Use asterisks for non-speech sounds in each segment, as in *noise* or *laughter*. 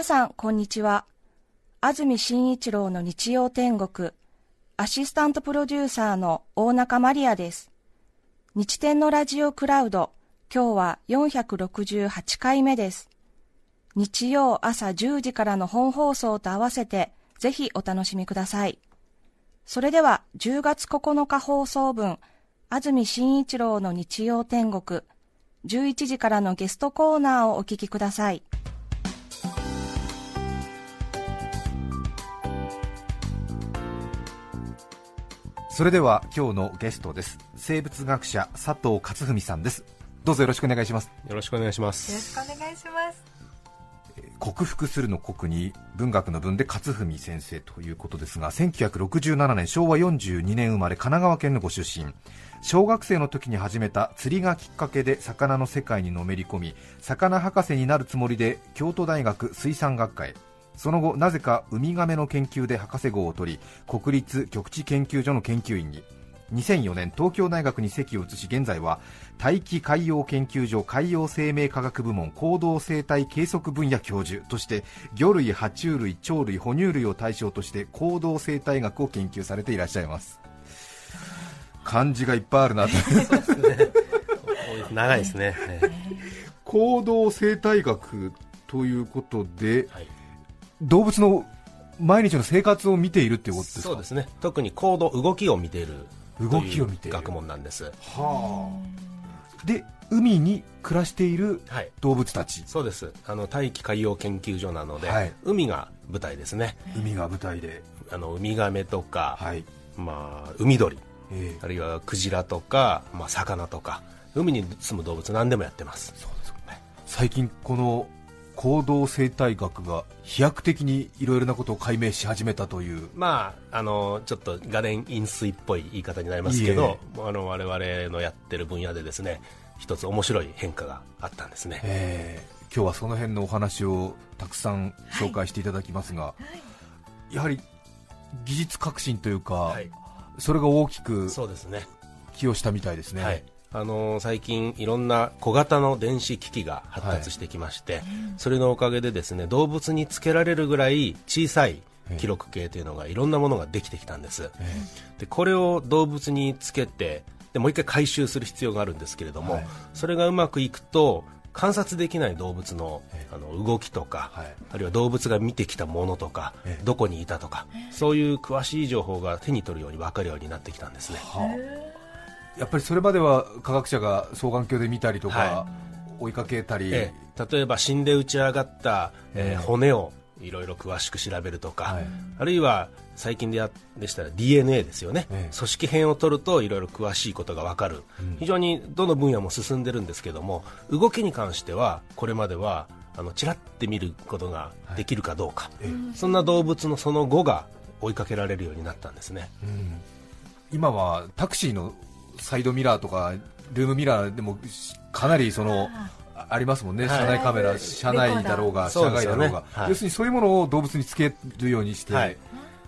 皆さん、こんにちは。安住紳一郎の日曜天国、アシスタントプロデューサーの大中マリアです。日天のラジオクラウド、今日は468回目です。日曜朝10時からの本放送と合わせて、ぜひお楽しみください。それでは、10月9日放送分、安住紳一郎の日曜天国、11時からのゲストコーナーをお聞きください。それでは今日のゲストです。生物学者佐藤勝文さんです。どうぞよろしくお願いします。よろしくお願いします。よろしくお願いします。克服するの国に文学の文で勝文先生ということですが1967年昭和42年生まれ神奈川県のご出身。小学生の時に始めた釣りがきっかけで魚の世界にのめり込み魚博士になるつもりで京都大学水産学科へその後なぜかウミガメの研究で博士号を取り国立極地研究所の研究員に。2004年東京大学に籍を移し現在は大気海洋研究所海洋生命科学部門行動生態計測分野教授として魚類爬虫類鳥類哺乳類を対象として行動生態学を研究されていらっしゃいます。漢字がいっぱいあるな。と *laughs* 長いですね、*laughs* 行動生態学ということで、はい動物の毎日の生活を見ているっていうことですか？そうですね。特に行動動きを見ている動きを見て学問なんです。はあ。で海に暮らしている動物たち、はい、そうです。あの大気海洋研究所なので、はい、海が舞台ですね。海が舞台で。あのウミガメとか、はい、まあ、海鳥、えー、あるいはクジラとか、まあ、魚とか海に住む動物何でもやってます。そうですね。最近この行動生態学が飛躍的にいろいろなことを解明し始めたという。まああのちょっと画伝飲水っぽい言い方になりますけどあの我々のやってる分野でですね一つ面白い変化があったんですね、えー、今日はその辺のお話をたくさん紹介していただきますが、はい。はい、やはり技術革新というか、はい、それが大きく寄与したみたいですね。あのー、最近、いろんな小型の電子機器が発達してきまして、はい、それのおかげでですね動物につけられるぐらい小さい記録計というのがいろんなものができてきたんです、でこれを動物につけてでもう一回回収する必要があるんですけれども、はい、それがうまくいくと観察できない動物のあの動きとか、はい、あるいは動物が見てきたものとか、どこにいたとか、そういう詳しい情報が手に取るように分かるようになってきたんですね。はあやっぱりそれまでは科学者が双眼鏡で見たりとか、はい、追いかけたり、ええ、例えば死んで打ち上がった、えー、骨をいろいろ詳しく調べるとか、はい、あるいは最近でやでしたら DNA ですよね、ええ、組織片を取るといろいろ詳しいことが分かる、うん、非常にどの分野も進んでるんですけども動きに関してはこれまではあのちらって見ることができるかどうか、はい、そんな動物のその後が追いかけられるようになったんですね、うん、今はタクシーのサイドミラーとかルームミラーでもかなりそのありますもんね、車内カメラ、車内だろうが、車外だろうが、要するにそういうものを動物につけるようにして。はい。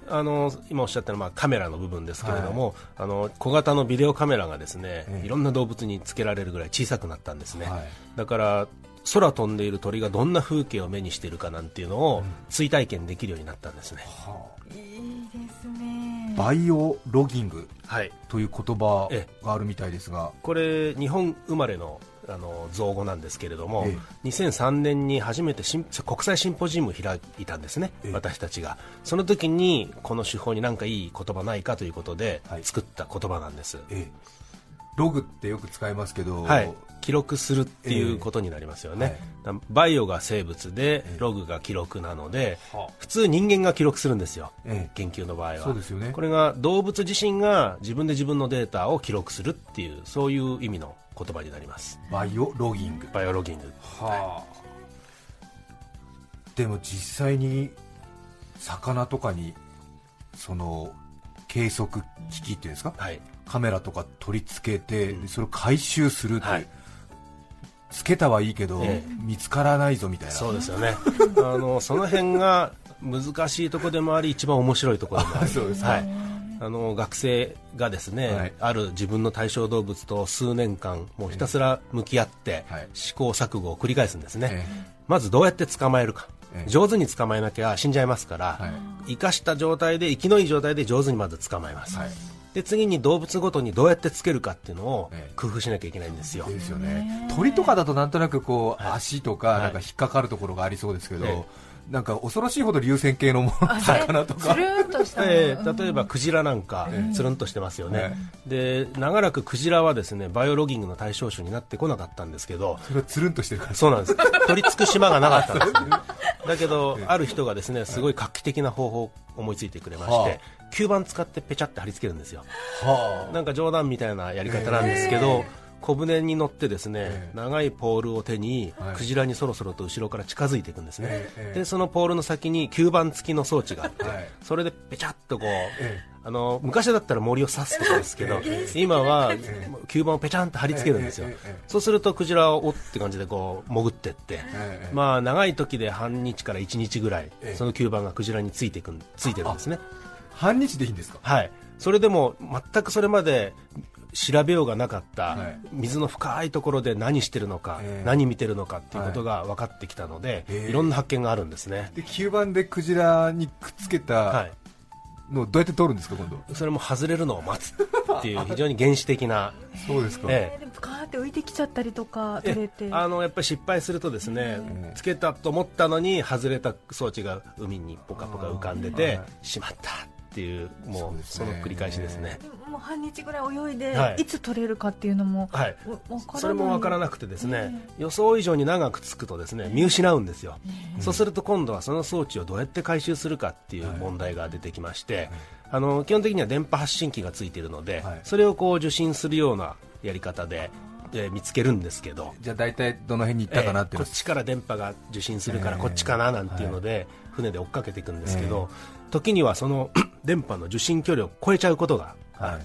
あの今おっしゃったのはカメラの部分ですけれども、はい、あの小型のビデオカメラがですね、いろんな動物につけられるぐらい小さくなったんですね、はい、だから空飛んでいる鳥がどんな風景を目にしているかなんていうのを追体験できるようになったんですね、はあ、いいですねバイオロギングという言葉があるみたいですが、これ日本生まれのあの造語なんですけれども、ええ、2003年に初めて国際シンポジウムを開いたんですね、え、私たちが。その時にこの手法に何かいい言葉ないかということで作った言葉なんです、ログってよく使いますけど、はい、記録するっていうことになりますよね、えーはい、バイオが生物で、ログが記録なので、えー、普通人間が記録するんですよ、えー、研究の場合は。そうですよ、ね、これが動物自身が自分で自分のデータを記録するっていうそういう意味の言葉になります。バイオロギング。バイオロギング。はあ、でも実際に魚とかにその計測機器っていうんですか、はい、カメラとか取り付けて、うん、それを回収するって、はい、つけたはいいけど、ええ、見つからないぞみたいな。そうですよね。*laughs* あのその辺が難しいところでもあり一番面白いところでもあり。そうです、はい、あの学生がですね、はい、ある自分の対象動物と数年間もうひたすら向き合って、試行錯誤を繰り返すんですね、まずどうやって捕まえるか。ええ。上手に捕まえなきゃ死んじゃいますから、はい。生かした状態で生きのいい状態で上手にまず捕まえます、はいで次に動物ごとにどうやってつけるかっていうのをええ。工夫しなきゃいけないんですよ、ですよね。鳥とかだとなんとなくこう、はい。足とかはいなんか引っかかるところがありそうですけど、えなんか恐ろしいほど流線形のものあ魚とか例えばクジラなんかええ。つるんとしてますよね、えで長らくクジラはですねバイオロギングの対象種になってこなかったんですけどそれはつるんとしてるからそうなんです。取り付く島がなかったんです *laughs* だけどある人がですねすごい画期的な方法を思いついてくれまして、は吸盤使ってペチャって貼り付けるんですよ。はなんか冗談みたいなやり方なんですけど、小舟に乗ってですね、ええ。長いポールを手に、はい。クジラにそろそろと後ろから近づいていくんですね、でそのポールの先に吸盤付きの装置があって、はい。それでペチャッとこう、えあの昔だったら森を刺すとかですけど、今は吸盤をペチャンと貼り付けるんですよ、そうするとクジラはおって感じでこう潜ってって、ええまあ長い時で半日から1日ぐらい、ええ。その吸盤がクジラについていくんついてるんですね半日でいいんですか？はい、それでも全くそれまで調べようがなかったはい。水の深いところで何してるのか、ええ。何見てるのかっていうことが分かってきたので、ええ。いろんな発見があるんですね、で吸盤でクジラにくっつけはたい、のをどうやって取るんですか今度？それも外れるのを待つっていう *laughs* 非常に原始的な、そうですか、ええ。ーって浮いてきちゃったりとか取れて。あのやっぱり失敗するとですね、つけたと思ったのに外れた装置が海にポカポカ浮かんでて、はいしまったっていうもそうその繰り返しですね。でももう半日ぐらい泳いで、はい。い、つ取れるかっていうのも、はい。それも分からなくてですね、予想以上に長くつくとですね見失うんですよ、そうすると今度はその装置をどうやって回収するかっていう問題が出てきまして、あの基本的には電波発信機がついているので、はい。それをこう受信するようなやり方で、えー見つけるんですけど、じゃあ大体どの辺に行ったかなっていうのえーこっちから電波が受信するからこっちかななんていうので、船で追っかけていくんですけど、時にはその *clears throat* 電波の受信距離を超えちゃうことがある、はい。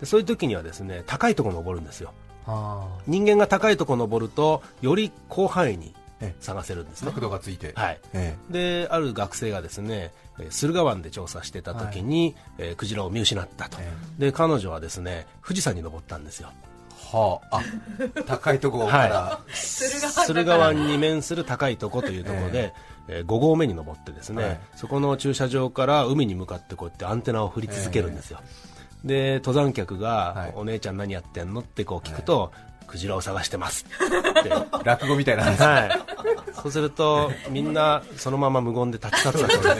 でそういう時にはですね高いところ登るんですよ。は人間が高いところ登るとより広範囲にえ探せるんですあね。角度がついて、はい。えである学生がですねえー駿河湾で調査してた時に、えークジラを見失ったと、えで彼女はですね富士山に登ったんですよ。えはあ。あ高いところから、は駿河湾に面する高いところというところで、え5合目に登ってですね、はい。そこの駐車場から海に向かってこうやってアンテナを振り続けるんですよ、で登山客が、はい。お姉ちゃん何やってんのってこう聞くと、クジラを探してます。っ *laughs* て落語みたいな話。はい、そうするとみんなそのまま無言で立ち去ったと、*laughs* は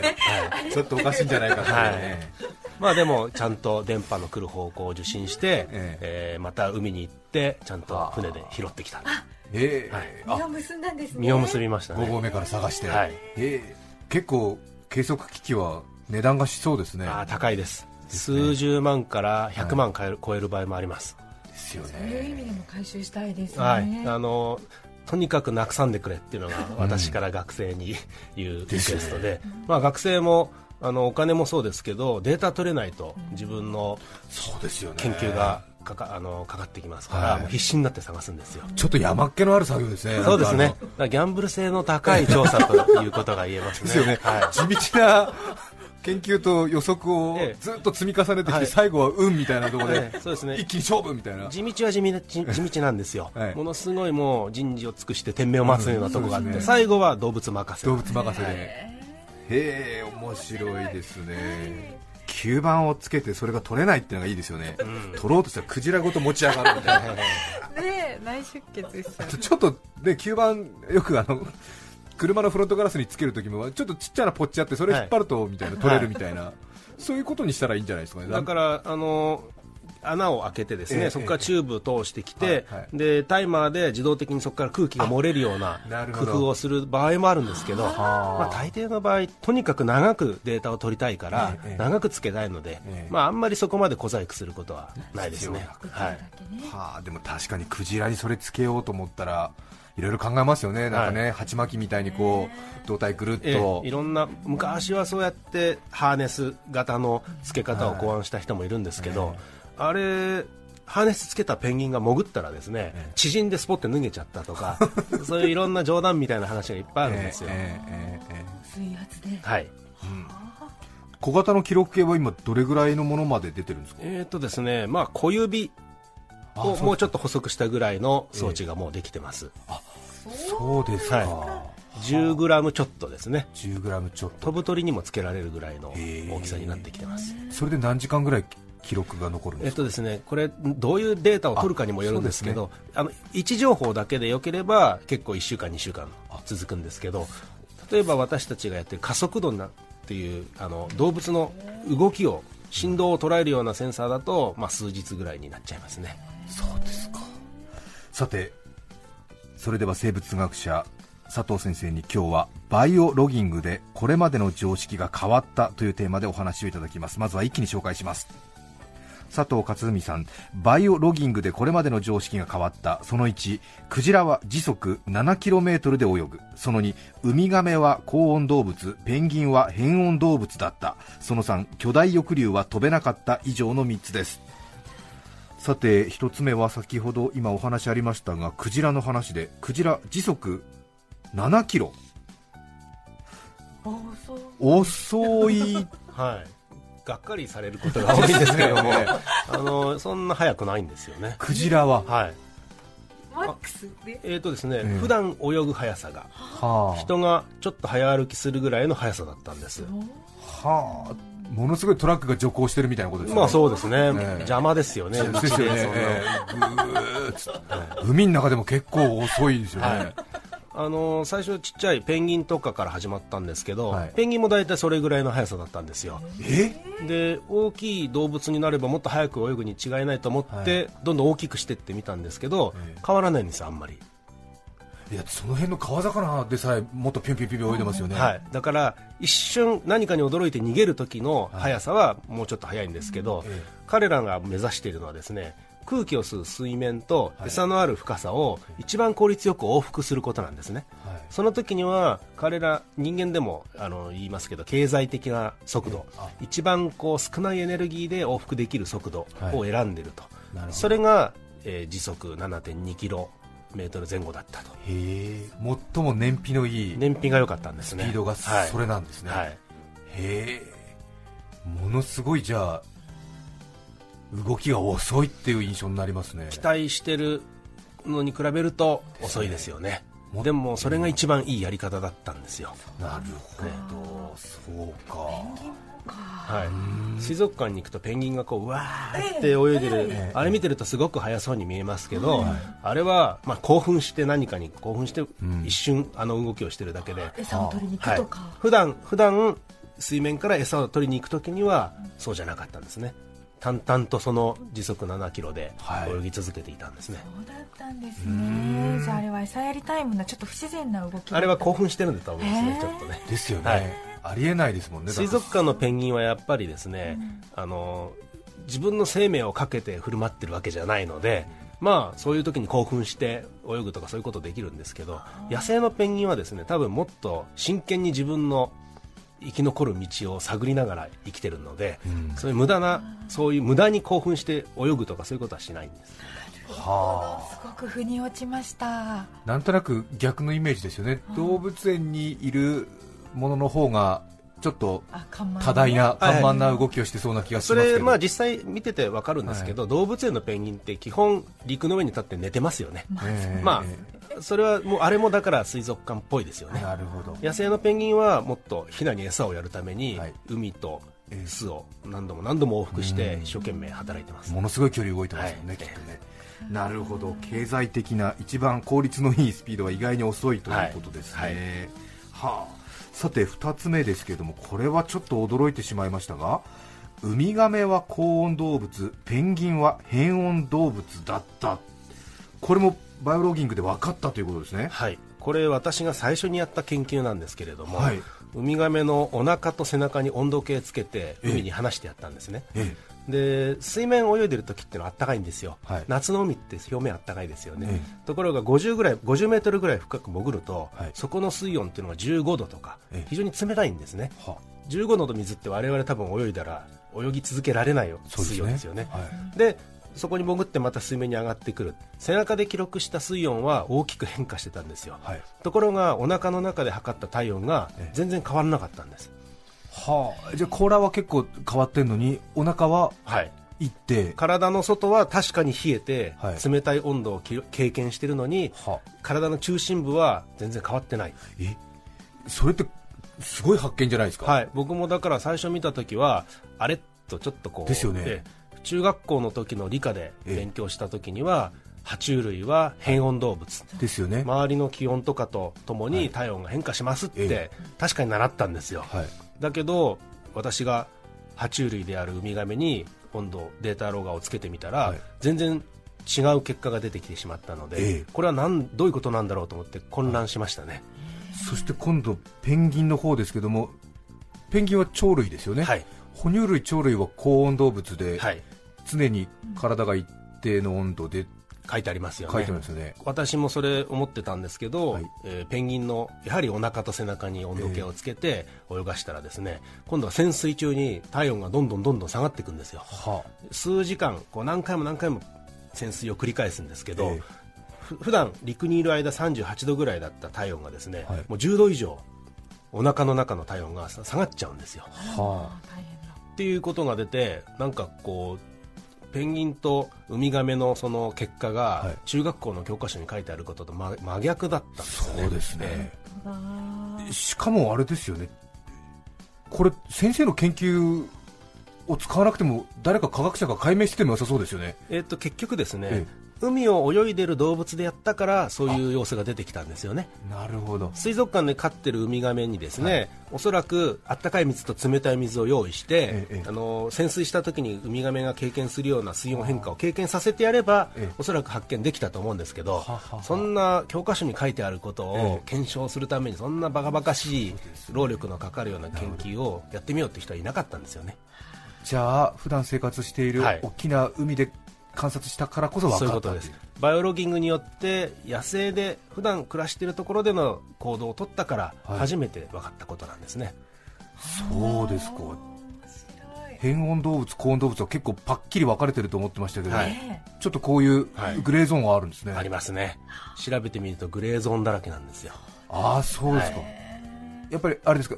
い。ちょっとおかしいんじゃないかってい。うね、はいまあ、でもちゃんと電波の来る方向を受信して、ええ。ーまた海に行ってちゃんと船で拾ってきたええ。はい。実を結んだんですね。実を結びました5ね。合目から探して、はい。ええ。結構計測機器は値段がしそうですね。あー高いです。数十万から100万超える,、超える場合もあります、ですよそういう意ね味でも回収したいですね、はい。あのとにかくなくさんでくれっていうのが私から学生に *laughs* 言うリクエストで、まあ、学生もあのお金もそうですけどデータ取れないと自分のそうですよね。研究がかかあのかかってきますから、はい。もう必死になって探すんですよ。ちょっと山っ気のある作業ですねそうですね。ギャンブル性の高い調査ということが言えますね。*laughs* ですよね、は地道な研究と予測をええ。ずっと積み重ねてきて、はい。最後は運みたいなところで、ええそうですね。一気に勝負みたいな、い。地道は *laughs* 地道なんですよ、はい。ものすごいもう人事を尽くして天命を待つようなところがあって、最後は動物任せ。動物任せで、へえ面白いですね吸盤をつけてそれが取れないっていうのがいいですよね、取ろうとしたらクジラごと持ち上がるみたいな。*laughs* ねえ内出血しちゃう。ちょっとね吸盤よくあの車のフロントガラスにつけるときもちょっとちっちゃなポッチあってそれ引っ張るとみたいな、取れるみたいな、そういうことにしたらいいんじゃないですかね。だからあの穴を開けてですね、ええ。そこからチューブを通してきて、はいはい。でタイマーで自動的にそこから空気が漏れるような工夫をする場合もあるんですけど、まあ、大抵の場合とにかく長くデータを取りたいから、ええ長くつけたいので、ええ。まあ、あんまりそこまで小細工することはないですね。はい。はあ、でも確かにクジラにそれつけようと思ったらいろいろ考えますよね、なんかね、鉢巻きみたいにこう胴体ぐるっえと。え、いろんな昔はそうやってハーネス型の付け方を考案した人もいるんですけど、あれハーネスつけたペンギンが潜ったらですね、縮んでスポッて脱げちゃったとか *laughs* そういういろんな冗談みたいな話がいっぱいあるんですよ、えええええ水圧で。はい。え小型の記録計は今どれぐらいのものまで出てるんですか？えーとですねまあ、小指をもうちょっと細くしたぐらいの装置がもうできてます、そうですか、は10グラムちょっとですね。10g ちょっと。飛ぶ鳥にもつけられるぐらいの大きさになってきてます。それで何時間ぐらい記録が残るんえですか、っとですね、これどういうデータを取るかにもよるんですけどあの位置情報だけでよければ結構1週間、2週間続くんですけど例えば私たちがやってる加速度なっていうあの動物の動きを振動を捉えるようなセンサーだと、まあ、数日ぐらいになっちゃいますね。そうですか。さてそれでは生物学者佐藤先生に今日はバイオロギングでこれまでの常識が変わったというテーマでお話をいただきます。まずは一気に紹介します佐藤勝文さんバイオロギングでこれまでの常識が変わったその1クジラは時速 7km で泳ぐ。その2ウミガメは高温動物ペンギンは変温動物だった。その3巨大翼竜は飛べなかった。以上の3つです。さて1つ目は先ほど今お話ありましたがクジラの話でクジラ時速7キロ。遅い。*laughs* はいがっかりされることが多いんですけども。*laughs* あのそんな速くないんですよね。クジラは？はい。マックスで？えーとですねええ。普段泳ぐ速さがは人がちょっと早歩きするぐらいの速さだったんです。あ、はあ、ものすごいトラックが徐行してるみたいなことですね。まあそうですね、ね邪魔ですよね、道ですよね、海の中でも結構遅いですよね、はいあのー最初、ちっちゃいペンギンとかから始まったんですけど、はい。ペンギンも大体それぐらいの速さだったんですよ、え？で大きい動物になればもっと速く泳ぐに違いないと思って、はい。どんどん大きくしていってみたんですけど、ええ。変わらないんですよ、あんまり、いやその辺の川魚でさえもっとピュンピュンピュン泳いでますよね、はい、だから一瞬何かに驚いて逃げる時の速さはもうちょっと速いんですけど、え。彼らが目指しているのはですね空気を吸う水面と餌のある深さを一番効率よく往復することなんですね。はい。その時には彼ら人間でもあの言いますけど経済的な速度あ。一番こう少ないエネルギーで往復できる速度を選んでいると、なるほど。それが、えー時速7.2キロメートル前後だったと。へえ。最も燃費のいい燃費が良かったんですね。スピードがはいそれなんですね、はい。へえ。ものすごいじゃあ動きが遅いっていう印象になりますね。期待してるのに比べると遅いですよね。もでもそれが一番いいやり方だったんですよ、なるほど。そうか。はい、水族館に行くとペンギンがこううわーって泳いでる、ええあれ見てるとすごく速そうに見えますけど、あれは、まあ、興奮して何かに興奮してん。一瞬あの動きをしてるだけで、餌を取りに行はいくとか、普段普段水面から餌を取りに行くときにはそうじゃなかったんですね淡々とその時速7キロではい。泳ぎ続けていたんですね、そうだったんですね。じゃああれは餌やりタイムのちょっと不自然な動きあれは興奮してるんだと思いますね。ちょっとね。ですよね、はい。ありえないですもんね。水族館のペンギンはやっぱりですね、あの自分の生命をかけて振る舞ってるわけじゃないので、まあ、そういう時に興奮して泳ぐとかそういうことできるんですけど野生のペンギンはですね多分もっと真剣に自分の生き残る道を探りながら生きてるので、うん。そういう無駄なそういう無駄に興奮して泳ぐとかそういうことはしないんです。はあ。すごく腑に落ちました。なんとなく逆のイメージですよね、動物園にいるものの方がちょっと多大なはい緩慢な動きをしてそうな気がしそますけど、れ、まあ、実際見てて分かるんですけど、動物園のペンギンって基本陸の上に立って寝てますよね、ええ。まえあ、それはもうあれもだから水族館っぽいですよえね。なるほど。野生のペンギンはもっとヒナに餌をやるために、はい。海と巣を何度も何度も往復して一生懸命働いてます。ものすごい距離動いてますよね、はい。きっとね。なるほど。経済的な一番効率のいいスピードは意外に遅いということですね、はあさて2つ目ですけれどもこれはちょっと驚いてしまいましたがウミガメは高温動物ペンギンは変温動物だった。これもバイオロギングで分かったということですね。はい、これ私が最初にやった研究なんですけれども、はい。ウミガメのお腹と背中に温度計つけてええ。海に放してやったんですね、えで水面を泳いでる時ってのはあったかいんですよ、はい。夏の海って表面あったかいですよね、えところが50ぐらい50メートルぐらい深く潜ると、はい。そこの水温っていうのが15度とか、ええ。非常に冷たいんですね。は15度の水って我々多分泳いだら泳ぎ続けられないよそう水温ですよね。はい。でそこに潜ってまた水面に上がってくる。背中で記録した水温は大きく変化してたんですよ、はい。ところがお腹の中で測った体温がええ。全然変わらなかったんですはあ、じゃあ甲羅は結構変わってんのにお腹ははい。いって。体の外は確かに冷えて、はい。冷たい温度をき経験しているのには体の中心部は全然変わってない。え？それってすごい発見じゃないですか、はい、僕もだから最初見た時はあれとちょっとこうですよね。ええ中学校の時の理科で勉強した時には、爬虫類は変温動物。ですよね、周りの気温とかとともに体温が変化しますって、え。確かに習ったんですよ、はい、だけど私が爬虫類であるウミガメに温度データロガをつけてみたら、はい。全然違う結果が出てきてしまったので、ええ。これはなんどういうことなんだろうと思って混乱しましたね、そして今度、ペンギンの方ですけども、ペンギンは鳥類ですよね、はい。哺乳類、鳥類は高温動物で、はい。常に体が一定の温度で書いてありますよね。書いてますよね、私もそれ思ってたんですけど、はい。えーペンギンのやはりお腹と背中に温度計をつけて泳がしたらですね、今度は潜水中に体温がどんどんどんどん下がっていくんですよ。は数時間こう何回も何回も潜水を繰り返すんですけど、ええ。ふ普段陸にいる間38度ぐらいだった体温がですね、はい。もう10度以上お腹の中の体温がさ下がっちゃうんですよ。あ。はあっていうことが出てなんかこうペンギンとウミガメのその結果がはい。中学校の教科書に書いてあることと真真逆だったんですよね。そうですね。え、しかもあれですよね、これ、先生の研究を使わなくても、誰か科学者が解明してても良さそうですよね、えっと結局ですね、え海を泳いでる動物でやったからそういう様子が出てきたんですよね。なるほど、水族館で飼ってるウミガメにですね、おそらくあったかい水と冷たい水を用意して、ええあの潜水した時にウミガメが経験するような水温変化を経験させてやれば、ええ。おそらく発見できたと思うんですけど、はははそんな教科書に書いてあることえを検証するためにそんなバカバカしい労力のかかるような研究をやってみようって人はいなかったんですよね。じゃあ、普段生活しているはい。大きな海で観察したからこそ分そういう。かったうことです。バイオロギングによって野生で普段暮らしているところでの行動を取ったからはい。初めて分かったことなんですね、そうですか、変温動物、高温動物は結構パッキリ分かれてると思ってましたけど、はい。ねちょっとこういうはい。グレーゾーンがあるんですね、ありますね。調べてみるとグレーゾーンだらけなんですよ。ああ、そうですか、はやっぱりあれですか、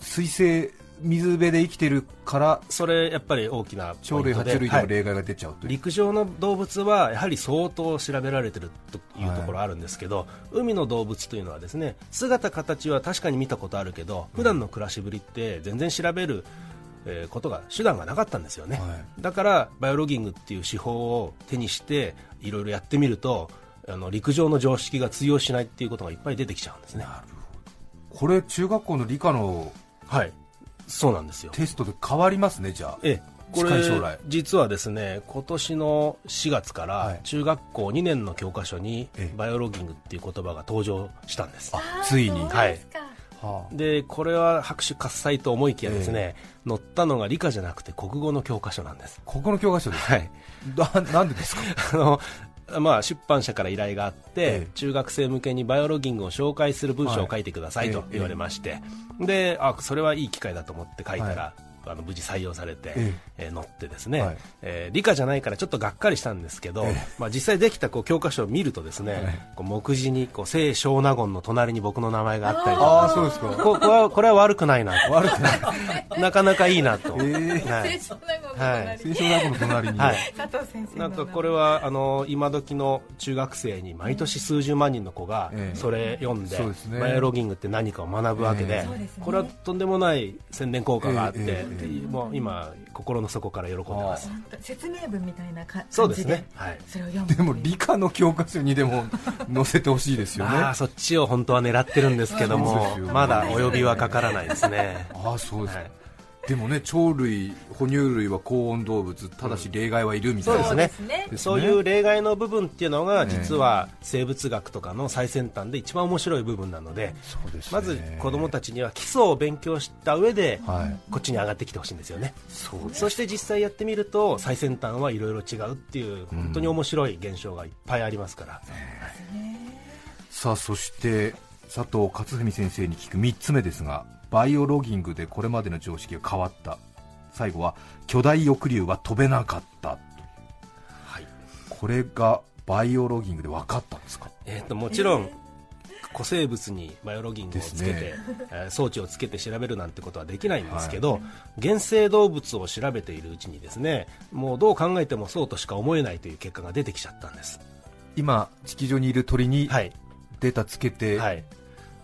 水生、水辺で生きてるから、それやっぱり大きな鳥類、爬虫類ではい。も例外が出ちゃうという、陸上の動物はやはり相当調べられてるというところあるんですけど、海の動物というのはですね姿形は確かに見たことあるけど普段の暮らしぶりって全然調べる、えーことが手段がなかったんですよね、はい。だからバイオロギングっていう手法を手にしていろいろやってみるとあの陸上の常識が通用しないっていうことがいっぱい出てきちゃうんですね。これ、中学校の理科のはいそうなんですよ。テストで変わりますね、じゃあ、ええ、これ近い将来。実はですね今年の4月かはい。ら中学校2年の教科書にええ。バイオロギングっていう言葉が登場したんです、ついに、はい。でこれは拍手喝采と思いきやですね、載ったのが理科じゃなくて国語の教科書なんです。ここの教科書です、はい。だなんでですか、*laughs* あのまあ、出版社から依頼があって、ええ。中学生向けにバイオロギングを紹介する文章を書いてくださいとはい。言われまして、であそれはいい機会だと思って書いたら、あの無事採用されて、ええー載ってですね、はい。えー理科じゃないからちょっとがっかりしたんですけど、えまあ、実際できたこう教科書を見るとですね、はいこう目次にこう聖小納言の隣に僕の名前があったりとかああ、そうですか、ここれはこれは悪くないなと。悪くない。なかなかいいなと、ええはい。清少納言のはい。隣に、はい。佐藤先生のなんかこれはあの今時の中学生に毎年数十万人の子がええ。それ読んでそうですね。バイオロギングって何かを学ぶわけで。ええ。そうですね。これはとんでもない宣伝効果があってええ。ええでもう今心の底から喜んでます。説明文みたいなかそうです感じで。ねはい。それを読む。でも理科の教科書にでも載せてほしいですよね。*laughs* ああそっちを本当は狙ってるんですけどもまだお呼びはかからないですね。*laughs* ああそうですか、はいでもね鳥類哺乳類は高温動物ただし例外はいるみたいな、そうですね。そういう例外の部分っていうのがええ。実は生物学とかの最先端で一番面白い部分なのでそうですね。まず子供たちには基礎を勉強した上ではい。こっちに上がってきてほしいんですよね。そうそして実際やってみると最先端はいろいろ違うっていう本当に面白い現象がいっぱいありますから、さあそして佐藤勝文先生に聞く3つ目ですがバイオロギングでこれまでの常識が変わった。最後は巨大翼竜は飛べなかった。はい。これがバイオロギングで分かったんですか？えー、ともちろん古生物にバイオロギングをつけて、ね。えー装置をつけて調べるなんてことはできないんですけど、原生動物を調べているうちにですねもうどう考えてもそうとしか思えないという結果が出てきちゃったんです。今地球上にいる鳥にはい。データつけて、はい。撮っ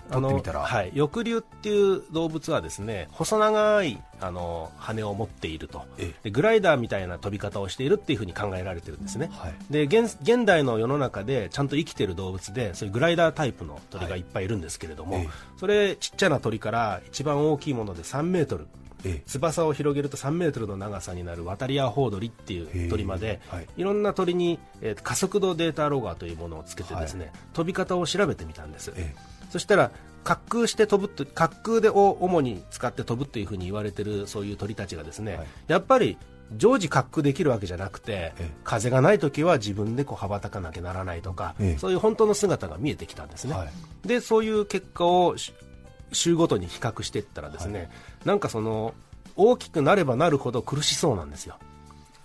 てみたら、はい、翼竜っていう動物はですね細長いあの羽を持っていると。えでグライダーみたいな飛び方をしているっていうふうに考えられてるんですね、はい。で現現代の世の中でちゃんと生きてる動物でそういうグライダータイプの鳥がいっぱいいるんですけれども、ええそれちっちゃな鳥から一番大きいもので3メートル。ええ。翼を広げると3メートルの長さになるワタリアホウドリっていう鳥まで、はい。い、ろんな鳥に、えー加速度データロガーというものをつけてですね、飛び方を調べてみたんです、えそしたら滑空して飛ぶと滑空でを主に使って飛ぶっていうふうに言われてるそういう鳥たちがですね、はい。やっぱり常時滑空できるわけじゃなくて、ええ。風がない時は自分でこう羽ばたかなきゃならないとか、ええ。そういう本当の姿が見えてきたんですね、はい。でそういう結果をし週ごとに比較していったらですね、なんかその大きくなればなるほど苦しそうなんですよ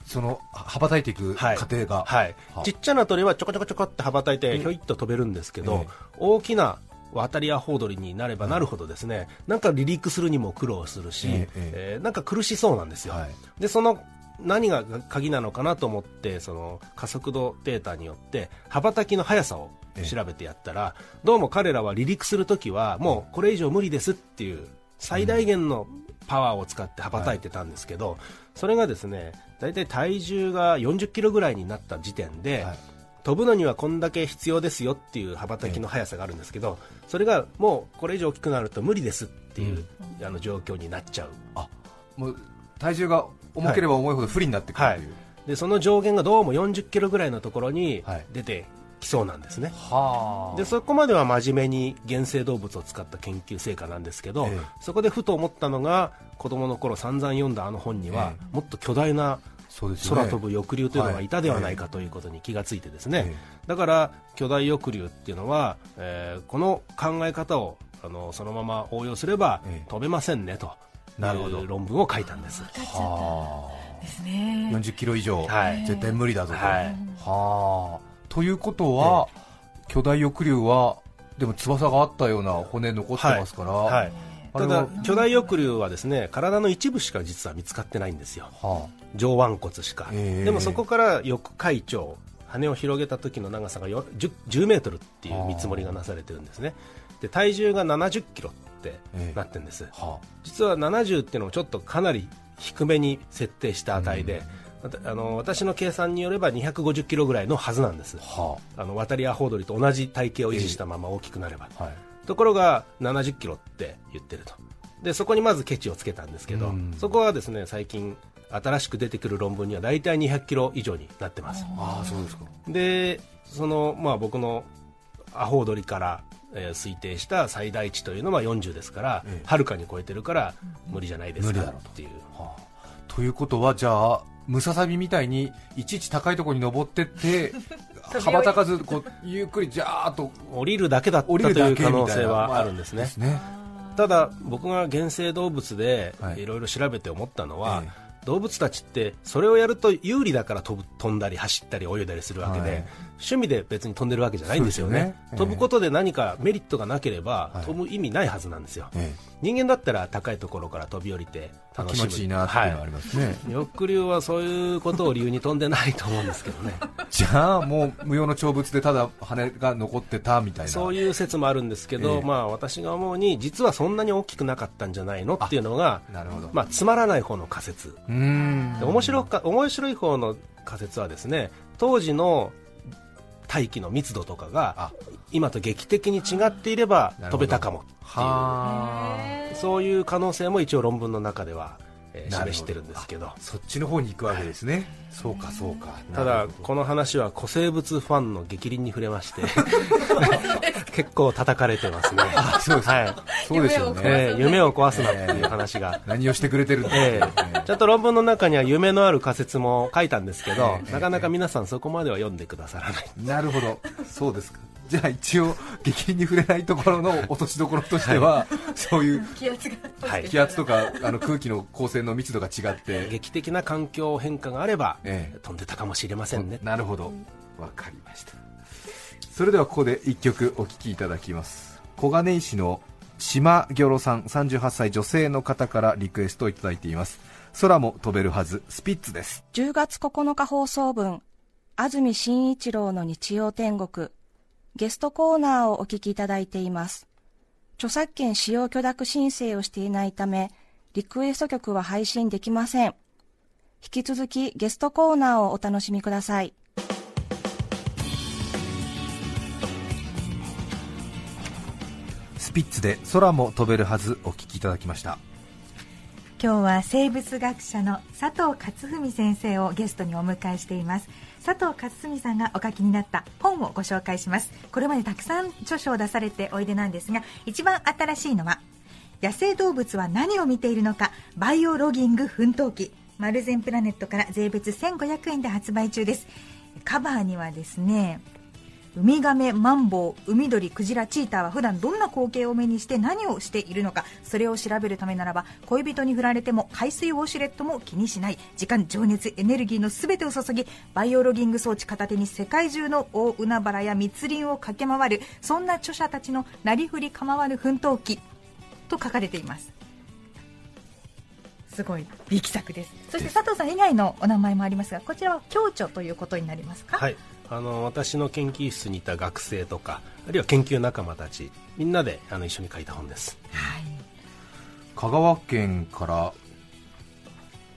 そのは羽ばたいていく過程が、はい。は。ちっちゃな鳥はちょこちょこちょこって羽ばたいてひょいっと飛べるんですけど、ええ。大きな渡りやホウドリになればなるほどですね、なんか離陸するにも苦労するし、えええーなんか苦しそうなんですよ、はい。でその何が鍵なのかなと思ってその加速度データによって羽ばたきの速さを調べてやったら、どうも彼らは離陸するときはもうこれ以上無理ですっていう最大限のパワーを使って羽ばたいてたんですけど、それがですね大体体重が40キロぐらいになった時点で、はい飛ぶのにはこんだけ必要ですよっていう羽ばたきの速さがあるんですけど、それがもうこれ以上大きくなると無理ですっていう、あの状況になっちゃう。あもう体重が重ければ重いほど不利になってくるという、でその上限がどうも40キロぐらいのところにはい。出てきそうなんですね、はあ。でそこまでは真面目に原生動物を使った研究成果なんですけど、ええ。そこでふと思ったのが子供の頃散々読んだあの本には、え。もっと巨大なね。空飛ぶ翼竜というのがいたではないかということに気がついてですね、えだから巨大翼竜っていうのは、えーこの考え方をあのそのまま応用すればええ。飛べませんねと。なるほど。いう論文を書いたんです。はあね。40キロ以上、はい。絶対無理だぞと、はい。はあ。ということは、巨大翼竜はでも翼があったような骨残ってますから、はい。はただ巨大翼竜はですね体の一部しか実は見つかってないんですよ。は上腕骨しか、ええ。でもそこから翼海長羽を広げた時の長さがよ 10, 10メートルっていう見積もりがなされてるんですね。で体重が70キロってなってるんです、あ。は実は70っていうのもちょっとかなり低めに設定した値で、わたあの私の計算によれば250キロぐらいのはずなんです。あはあ。の渡りアホウドリと同じ体型を維持したまま大きくなれば、あはい。ところが70キロって言ってると。でそこにまずケチをつけたんですけど、うん。そこはですね最近新しく出てくる論文には大体200キロ以上になってます。ああそうですか。でその、まあ、僕のアホウドリから、えー推定した最大値というのは40ですから、ええ。はるかに超えてるから無理じゃないですかっていう。はあ。ということはじゃあムササビみたいにいちいち高いところに登ってって *laughs* 羽ばたかずこうゆっくりジャーっと降りるだけだったという可能性はあるんですね。ですね。ただ僕が原生動物ではい。いろいろ調べて思ったのは、え動物たちってそれをやると有利だから飛ぶ飛んだり走ったり泳いだりするわけで、はい。趣味で別に飛んでるわけじゃないんですよね。よね。ええ。飛ぶことで何かメリットがなければ、はい。飛ぶ意味ないはずなんですよ、え人間だったら高いところから飛び降りてえ楽しむ。気持ちいいなっていうのはありますね、はい、翼竜はそういうことを理由に飛んでないと思うんですけどね。*laughs* じゃあもう無用の長物でただ羽が残ってたみたいな。そういう説もあるんですけど、ええ。まあ、私が思うに実はそんなに大きくなかったんじゃないのっていうのがなるほど、まあ、つまらない方の仮説。うーん。で面白か面白い方の仮説はですね当時の大気の密度とかがあ今と劇的に違っていれば飛べたかもってはいう。そういう可能性も一応論文の中では、えー示してるんですけど。あそっちの方に行くわけですね、そうかそうか。ただこの話は古生物ファンの激鱗に触れまして。*laughs* 結構叩かれてますね。あそうですか。はい。そうですよね、えー夢を壊すなっていう話が、何をしてくれてるんだええちゃんと論文の中には夢のある仮説も書いたんですけど、ええなかなか皆さんそこまでは読んでくださらない。なるほど、そうですか。じゃあ一応、激鱗に触れないところの落としどころとしては、そういう気圧がはい気圧とかあの空気の光線の密度が違って、*laughs* 劇的な環境変化があれば、ええ飛んでたかもしれませんね、なるほど、わかりました。それではここで一曲お聴きいただきます。小金井市の島ギョロさん38歳女性の方からリクエストをいただいています。空も飛べるはず、スピッツです。10月9日放送分、安住紳一郎の日曜天国、ゲストコーナーをお聞きいただいています。著作権使用許諾申請をしていないため、リクエスト曲は配信できません。引き続きゲストコーナーをお楽しみください。スピッツで空も飛べるはずお聞きいただきました今日は生物学者の佐藤勝文先生をゲストにお迎えしています佐藤勝文さんがお書きになった本をご紹介します。これまでたくさん著書を出されておいでなんですが一番新しいのは野生動物は何を見ているのかバイオロギング奮闘記。マルゼンプラネットから税別1500円で発売中です。カバーにはですねウミガメ、マンボウ、海鳥、クジラ、チーターは普段どんな光景を目にして何をしているのかそれを調べるためならば恋人に振られても海水ウォシュレットも気にしない時間、情熱、エネルギーの全てを注ぎバイオロギング装置片手に世界中の大海原や密林を駆け回るそんな著者たちのなりふり構わぬ奮闘記と書かれています。すごい力作です。そして佐藤さん以外のお名前もありますがこちらは共著ということになりますか？はいあの私の研究室にいた学生とかあるいは研究仲間たちみんなであの一緒に書いた本です、はい。香川県から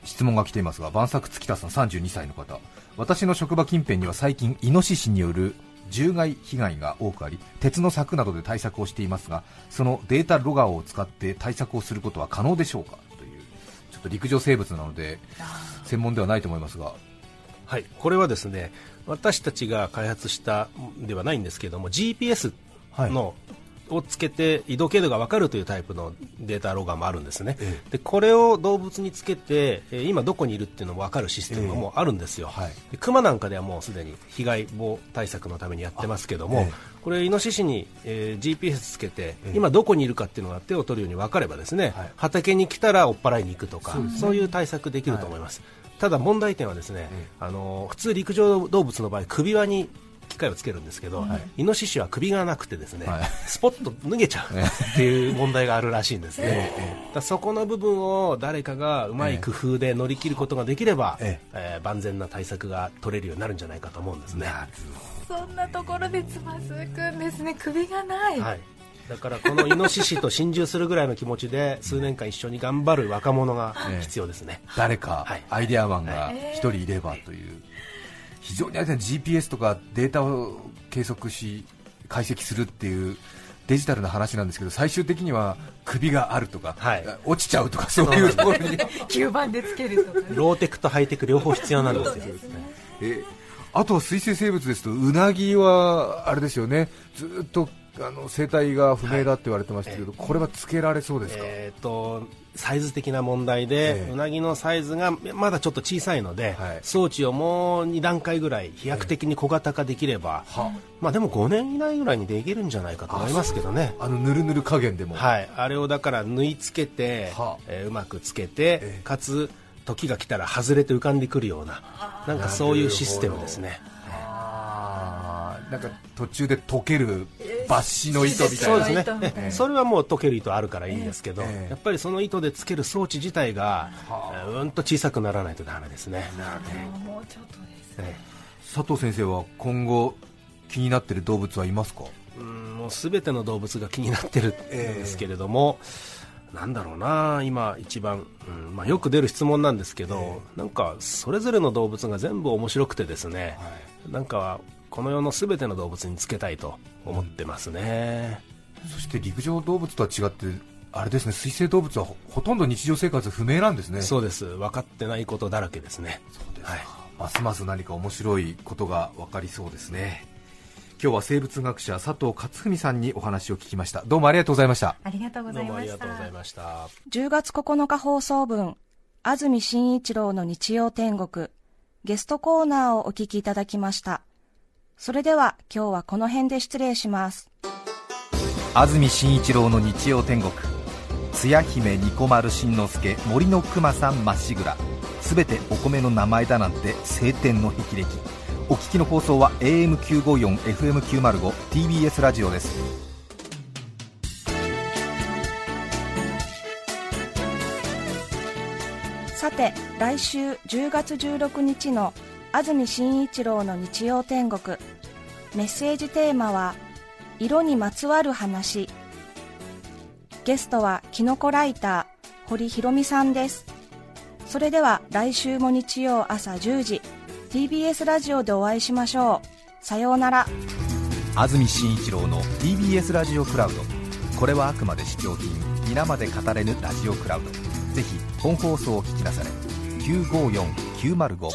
質問が来ていますが晩作月田さん32歳の方。私の職場近辺には最近イノシシによる獣害被害が多くあり鉄の柵などで対策をしていますがそのデータロガーを使って対策をすることは可能でしょうか？というちょっと陸上生物なので専門ではないと思いますが。はい、これはですね私たちが開発したんではないんですけども GPS の、をつけて移動経路が分かるというタイプのデータロガーもあるんですね、えでこれを動物につけてえー今どこにいるっていうのも分かるシステムがもうあるんですよ、はい。で熊なんかではもうすでに被害防対策のためにやってますけども、ええ。これイノシシに、えー GPS つけて、ええ。今どこにいるかっていうのが手を取るように分かればですね、はい。畑に来たら追っ払いに行くとかそうね。そういう対策できると思います、ただ問題点はですね、ええあの普通陸上動物の場合首輪に機械をつけるんですけど、イノシシは首がなくてですね、はい。スポッと脱げちゃう *laughs* っていう問題があるらしいんですね、えそこの部分を誰かがうまい工夫で乗り切ることができれば、ええ。ー万全な対策が取れるようになるんじゃないかと思うんですね。そんなところでつまずくんですね。首がない、はいだからこのイノシシと心中するぐらいの気持ちで数年間一緒に頑張る若者が *laughs* 必要ですね。誰かはい。アイデアマンが一人いればという、非常にあれですね GPS とかデータを計測し解析するっていうデジタルな話なんですけど最終的には首があるとか、はい。落ちちゃうとかそういうところに。吸盤でつけると。かねローテクとハイテク両方必要なんですよ。えあとは水生生物ですとうなぎはあれですよね。ずっとあの生態が不明だって言われてましたけど、これはつけられそうですか、えー、とサイズ的な問題で、ええ。うなぎのサイズがまだちょっと小さいので、はい。装置をもう2段階ぐらい飛躍的に小型化できれば、は。まあ、でも5年以内ぐらいにできるんじゃないかと思いますけどね。あのぬるぬる加減でも、はい、あれをだから縫い付けて、は。あえーうまくつけて、ええ。かつ時が来たら外れて浮かんでくるようななんかそういうシステムですねなんか途中で溶ける抜紙の糸みたいな、そうですね。えそれはもう溶ける糸あるからいいんですけど、ええ。やっぱりその糸でつける装置自体が、えーうんと小さくならないとダメですね。もうちょっとですえ。佐藤先生は今後気になっている動物はいますか？えうんもう全ての動物が気になってるんですけれども、なんだろうな今一番、うんまあ、よく出る質問なんですけど、なんかそれぞれの動物が全部面白くてですね、なんかこの世の全ての動物につけたいと思ってますね、そして陸上動物とは違ってあれですね水生動物はほほとんど日常生活不明なんですね。そうです。分かってないことだらけですね。そうですか。はい。ますます何か面白いことが分かりそうですね。今日は生物学者佐藤勝文さんにお話を聞きました。どうもありがとうございました。ありがとうござどうもあいましたりがとうございました。10月9日放送分、安住紳一郎の日曜天国、ゲストコーナーをお聞きいただきました。それでは今日はこの辺で失礼します。安住紳一郎の日曜天国。つや姫ニコ丸しんのすけ森のくまさんまっしぐら。すべてお米の名前だなんて晴天の霹靂お聞きの放送は AM954、FM905、TBS ラジオです。さて、来週10月16日の安住紳一郎の日曜天国、メッセージテーマは、色にまつわる話。ゲストはキノコライター堀ひろみさんです。それでは来週も日曜朝10時 TBS ラジオでお会いしましょう。さようなら。安住紳一郎の TBS ラジオクラウド。これはあくまで試供品皆まで語れぬラジオクラウド。ぜひ本放送を聞きなされ。954905